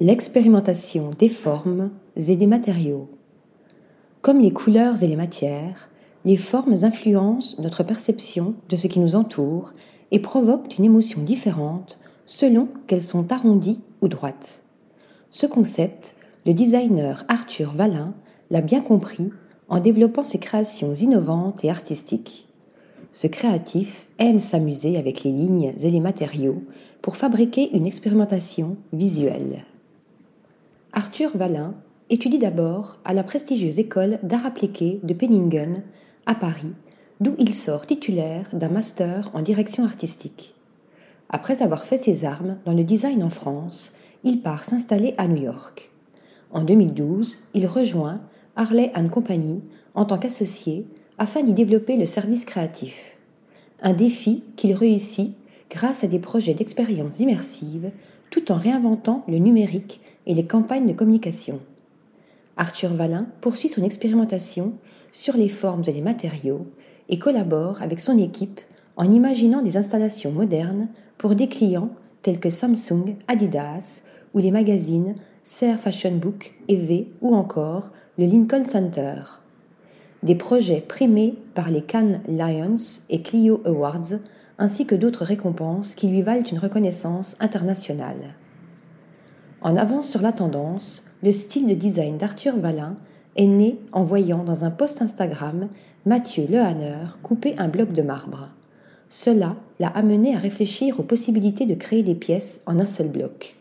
L'expérimentation des formes et des matériaux. Comme les couleurs et les matières, les formes influencent notre perception de ce qui nous entoure et provoquent une émotion différente selon qu'elles sont arrondies ou droites. Ce concept, le designer Arthur Vallin l'a bien compris en développant ses créations innovantes et artistiques. Ce créatif aime s'amuser avec les lignes et les matériaux pour fabriquer une expérimentation visuelle. Arthur Vallin étudie d'abord à la prestigieuse école d'art appliqué de Penningen à Paris, d'où il sort titulaire d'un master en direction artistique. Après avoir fait ses armes dans le design en France, il part s'installer à New York. En 2012, il rejoint Harley Company en tant qu'associé afin d'y développer le service créatif. Un défi qu'il réussit grâce à des projets d'expérience immersive tout en réinventant le numérique et les campagnes de communication. Arthur Vallin poursuit son expérimentation sur les formes et les matériaux et collabore avec son équipe en imaginant des installations modernes pour des clients tels que Samsung, Adidas ou les magazines Ser Fashion Book, EV ou encore le Lincoln Center des projets primés par les Cannes Lions et Clio Awards, ainsi que d'autres récompenses qui lui valent une reconnaissance internationale. En avance sur la tendance, le style de design d'Arthur Vallin est né en voyant dans un post Instagram Mathieu Lehanner couper un bloc de marbre. Cela l'a amené à réfléchir aux possibilités de créer des pièces en un seul bloc.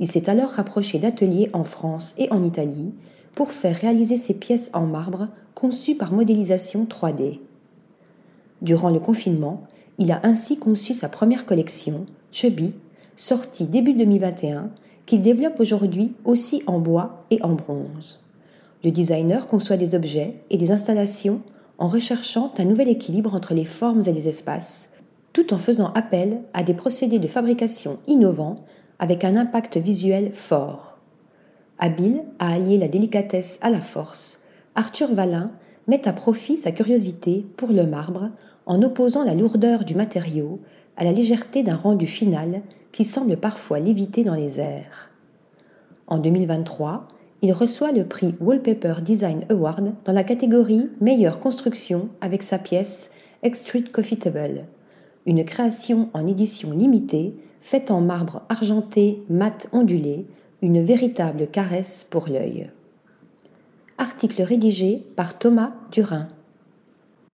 Il s'est alors rapproché d'ateliers en France et en Italie pour faire réaliser ces pièces en marbre conçues par modélisation 3D. Durant le confinement, il a ainsi conçu sa première collection, Chubby, sortie début 2021, qu'il développe aujourd'hui aussi en bois et en bronze. Le designer conçoit des objets et des installations en recherchant un nouvel équilibre entre les formes et les espaces, tout en faisant appel à des procédés de fabrication innovants avec un impact visuel fort. Habile à allier la délicatesse à la force, Arthur Vallin met à profit sa curiosité pour le marbre en opposant la lourdeur du matériau à la légèreté d'un rendu final qui semble parfois léviter dans les airs. En 2023, il reçoit le prix Wallpaper Design Award dans la catégorie Meilleure construction avec sa pièce Extrude Coffeetable, une création en édition limitée faite en marbre argenté mat ondulé une véritable caresse pour l'œil. Article rédigé par Thomas Durin.